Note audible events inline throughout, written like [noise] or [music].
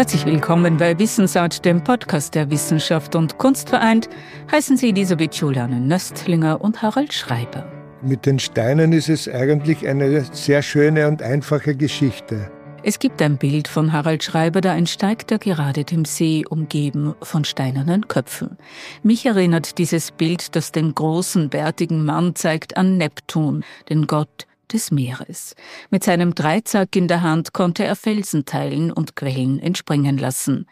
Herzlich willkommen bei Wissensart, dem Podcast der Wissenschaft und Kunst vereint. Heißen Sie Elisabeth Juliane Nöstlinger und Harald Schreiber. Mit den Steinen ist es eigentlich eine sehr schöne und einfache Geschichte. Es gibt ein Bild von Harald Schreiber, da entsteigt er gerade dem See, umgeben von steinernen Köpfen. Mich erinnert dieses Bild, das den großen, bärtigen Mann zeigt, an Neptun, den Gott des Meeres. Mit seinem Dreizack in der Hand konnte er Felsen teilen und Quellen entspringen lassen.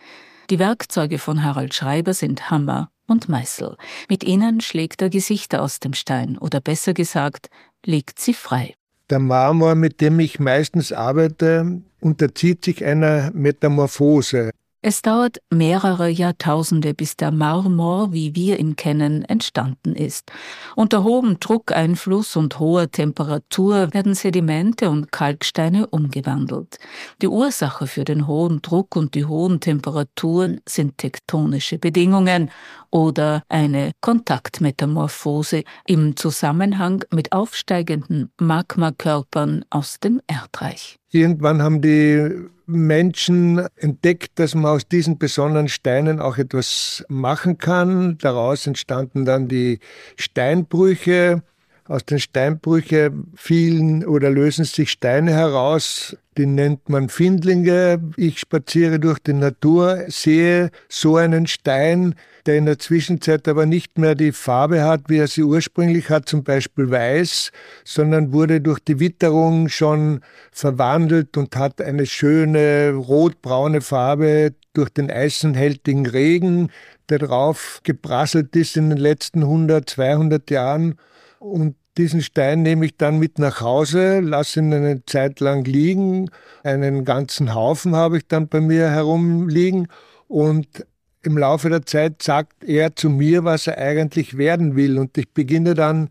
Die Werkzeuge von Harald Schreiber sind Hammer und Meißel. Mit ihnen schlägt er Gesichter aus dem Stein oder besser gesagt, legt sie frei. Der Marmor, mit dem ich meistens arbeite, unterzieht sich einer Metamorphose. Es dauert mehrere Jahrtausende, bis der Marmor, wie wir ihn kennen, entstanden ist. Unter hohem Druckeinfluss und hoher Temperatur werden Sedimente und Kalksteine umgewandelt. Die Ursache für den hohen Druck und die hohen Temperaturen sind tektonische Bedingungen oder eine Kontaktmetamorphose im Zusammenhang mit aufsteigenden Magmakörpern aus dem Erdreich. Irgendwann haben die Menschen entdeckt, dass man aus diesen besonderen Steinen auch etwas machen kann. Daraus entstanden dann die Steinbrüche. Aus den Steinbrüchen fielen oder lösen sich Steine heraus, die nennt man Findlinge. Ich spaziere durch die Natur, sehe so einen Stein, der in der Zwischenzeit aber nicht mehr die Farbe hat, wie er sie ursprünglich hat, zum Beispiel weiß, sondern wurde durch die Witterung schon verwandelt und hat eine schöne rotbraune Farbe durch den eisenhältigen Regen, der drauf geprasselt ist in den letzten 100, 200 Jahren. Und diesen Stein nehme ich dann mit nach Hause, lasse ihn eine Zeit lang liegen. Einen ganzen Haufen habe ich dann bei mir herumliegen und im Laufe der Zeit sagt er zu mir, was er eigentlich werden will. Und ich beginne dann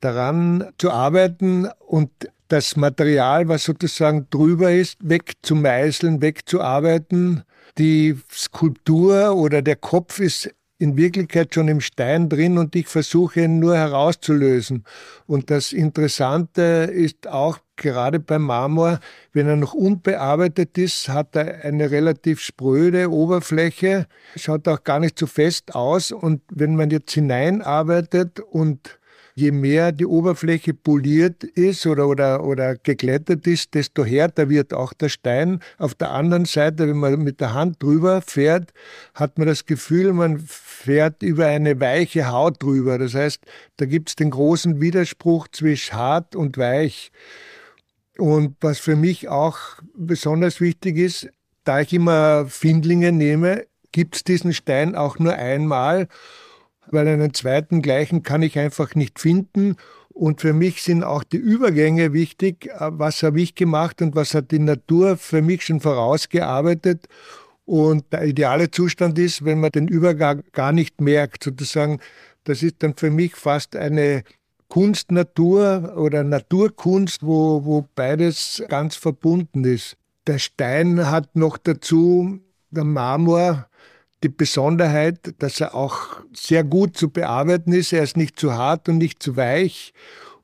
daran zu arbeiten und das Material, was sozusagen drüber ist, wegzumeißeln, wegzuarbeiten. Die Skulptur oder der Kopf ist in Wirklichkeit schon im Stein drin und ich versuche ihn nur herauszulösen. Und das Interessante ist auch gerade beim Marmor, wenn er noch unbearbeitet ist, hat er eine relativ spröde Oberfläche, schaut auch gar nicht so fest aus und wenn man jetzt hineinarbeitet und je mehr die Oberfläche poliert ist oder, oder, oder geglättet ist, desto härter wird auch der Stein. Auf der anderen Seite, wenn man mit der Hand drüber fährt, hat man das Gefühl, man fährt über eine weiche Haut drüber. Das heißt, da gibt es den großen Widerspruch zwischen hart und weich. Und was für mich auch besonders wichtig ist, da ich immer Findlinge nehme, gibt es diesen Stein auch nur einmal weil einen zweiten gleichen kann ich einfach nicht finden. Und für mich sind auch die Übergänge wichtig. Was habe ich gemacht und was hat die Natur für mich schon vorausgearbeitet? Und der ideale Zustand ist, wenn man den Übergang gar nicht merkt, sozusagen, das ist dann für mich fast eine Kunst-Natur oder Naturkunst, wo, wo beides ganz verbunden ist. Der Stein hat noch dazu, der Marmor, die Besonderheit, dass er auch sehr gut zu bearbeiten ist. Er ist nicht zu hart und nicht zu weich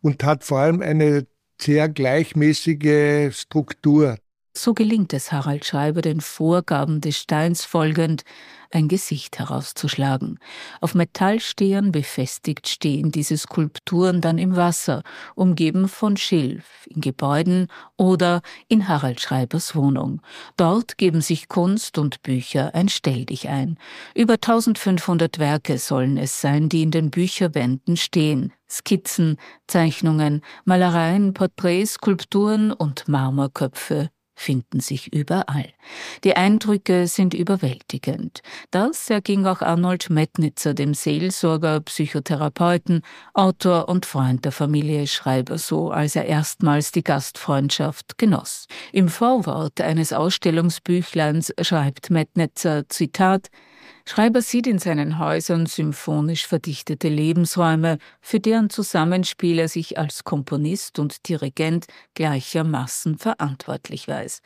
und hat vor allem eine sehr gleichmäßige Struktur. So gelingt es Harald Schreiber, den Vorgaben des Steins folgend, ein Gesicht herauszuschlagen. Auf Metallstehern befestigt stehen diese Skulpturen dann im Wasser, umgeben von Schilf, in Gebäuden oder in Harald Schreibers Wohnung. Dort geben sich Kunst und Bücher ein Stelldich ein. Über 1500 Werke sollen es sein, die in den Bücherwänden stehen. Skizzen, Zeichnungen, Malereien, Porträts, Skulpturen und Marmorköpfe finden sich überall. Die Eindrücke sind überwältigend. Das erging auch Arnold Metnitzer, dem Seelsorger, Psychotherapeuten, Autor und Freund der Familie Schreiber so, als er erstmals die Gastfreundschaft genoss. Im Vorwort eines Ausstellungsbüchleins schreibt Metnitzer, Zitat, Schreiber sieht in seinen Häusern symphonisch verdichtete Lebensräume, für deren Zusammenspiel er sich als Komponist und Dirigent gleichermaßen verantwortlich weiß.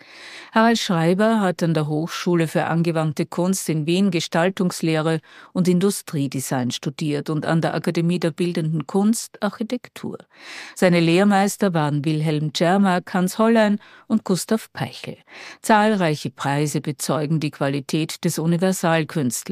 Harald Schreiber hat an der Hochschule für angewandte Kunst in Wien Gestaltungslehre und Industriedesign studiert und an der Akademie der Bildenden Kunst Architektur. Seine Lehrmeister waren Wilhelm Czermak, Hans Hollein und Gustav Peichel. Zahlreiche Preise bezeugen die Qualität des Universalkünstlers.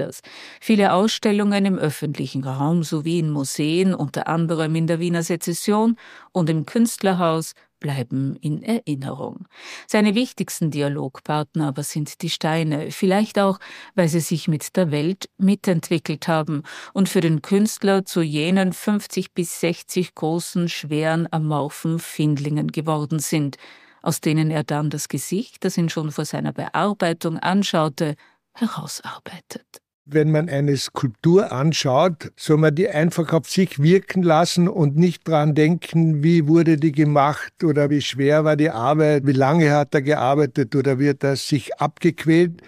Viele Ausstellungen im öffentlichen Raum sowie in Museen, unter anderem in der Wiener Sezession und im Künstlerhaus, bleiben in Erinnerung. Seine wichtigsten Dialogpartner aber sind die Steine, vielleicht auch, weil sie sich mit der Welt mitentwickelt haben und für den Künstler zu jenen 50 bis 60 großen, schweren, amorphen Findlingen geworden sind, aus denen er dann das Gesicht, das ihn schon vor seiner Bearbeitung anschaute, herausarbeitet. Wenn man eine Skulptur anschaut, soll man die einfach auf sich wirken lassen und nicht dran denken, wie wurde die gemacht oder wie schwer war die Arbeit, wie lange hat er gearbeitet oder wird er sich abgequält.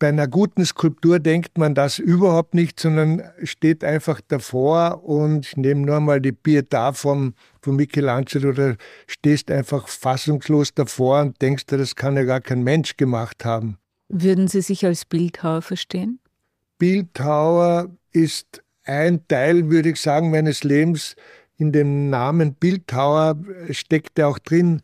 Bei einer guten Skulptur denkt man das überhaupt nicht, sondern steht einfach davor und ich nehme nur mal die Pietà vom, von Michelangelo oder stehst einfach fassungslos davor und denkst das kann ja gar kein Mensch gemacht haben. Würden Sie sich als Bildhauer verstehen? Bildhauer ist ein Teil, würde ich sagen, meines Lebens. In dem Namen Bildhauer steckt ja auch drin,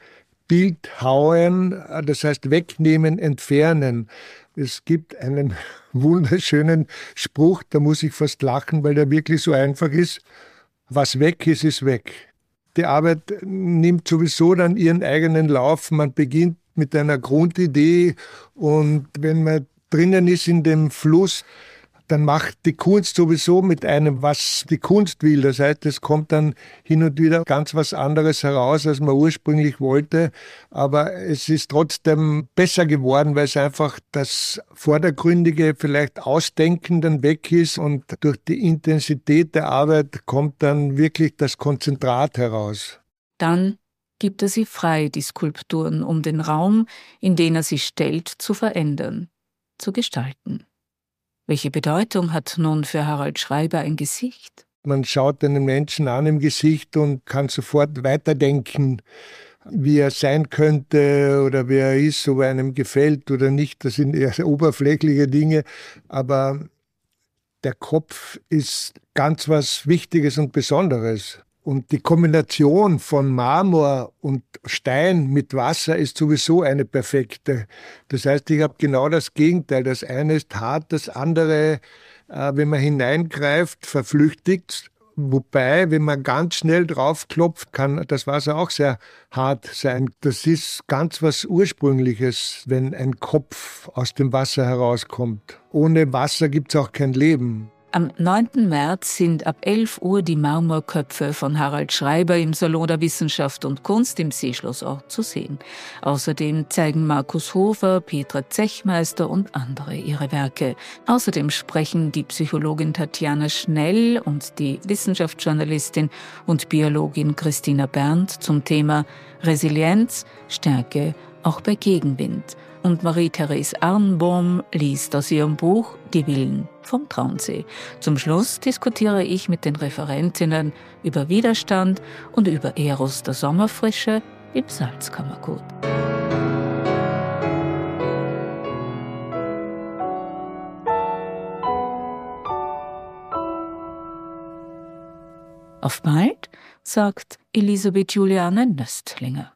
Bildhauen, das heißt wegnehmen, entfernen. Es gibt einen [laughs] wunderschönen Spruch, da muss ich fast lachen, weil der wirklich so einfach ist. Was weg ist, ist weg. Die Arbeit nimmt sowieso dann ihren eigenen Lauf. Man beginnt mit einer Grundidee und wenn man drinnen ist in dem Fluss, dann macht die Kunst sowieso mit einem, was die Kunst will. Das heißt, es kommt dann hin und wieder ganz was anderes heraus, als man ursprünglich wollte. Aber es ist trotzdem besser geworden, weil es einfach das Vordergründige vielleicht Ausdenken dann weg ist und durch die Intensität der Arbeit kommt dann wirklich das Konzentrat heraus. Dann gibt er sie frei, die Skulpturen, um den Raum, in den er sie stellt, zu verändern, zu gestalten. Welche Bedeutung hat nun für Harald Schreiber ein Gesicht? Man schaut einen Menschen an im Gesicht und kann sofort weiterdenken, wie er sein könnte oder wer er ist, ob er einem gefällt oder nicht. Das sind eher [laughs] oberflächliche Dinge. Aber der Kopf ist ganz was Wichtiges und Besonderes. Und die Kombination von Marmor und Stein mit Wasser ist sowieso eine perfekte. Das heißt, ich habe genau das Gegenteil. Das eine ist hart, das andere, äh, wenn man hineingreift, verflüchtigt. Wobei, wenn man ganz schnell draufklopft, kann das Wasser auch sehr hart sein. Das ist ganz was Ursprüngliches, wenn ein Kopf aus dem Wasser herauskommt. Ohne Wasser gibt es auch kein Leben. Am 9. März sind ab 11 Uhr die Marmorköpfe von Harald Schreiber im Salon der Wissenschaft und Kunst im Seeschlossort zu sehen. Außerdem zeigen Markus Hofer, Petra Zechmeister und andere ihre Werke. Außerdem sprechen die Psychologin Tatjana Schnell und die Wissenschaftsjournalistin und Biologin Christina Berndt zum Thema Resilienz, Stärke auch bei Gegenwind und Marie-Therese Arnbaum liest aus ihrem Buch Die Willen vom Traunsee. Zum Schluss diskutiere ich mit den Referentinnen über Widerstand und über Eros der Sommerfrische im Salzkammergut. Auf bald, sagt Elisabeth Juliane Nöstlinger.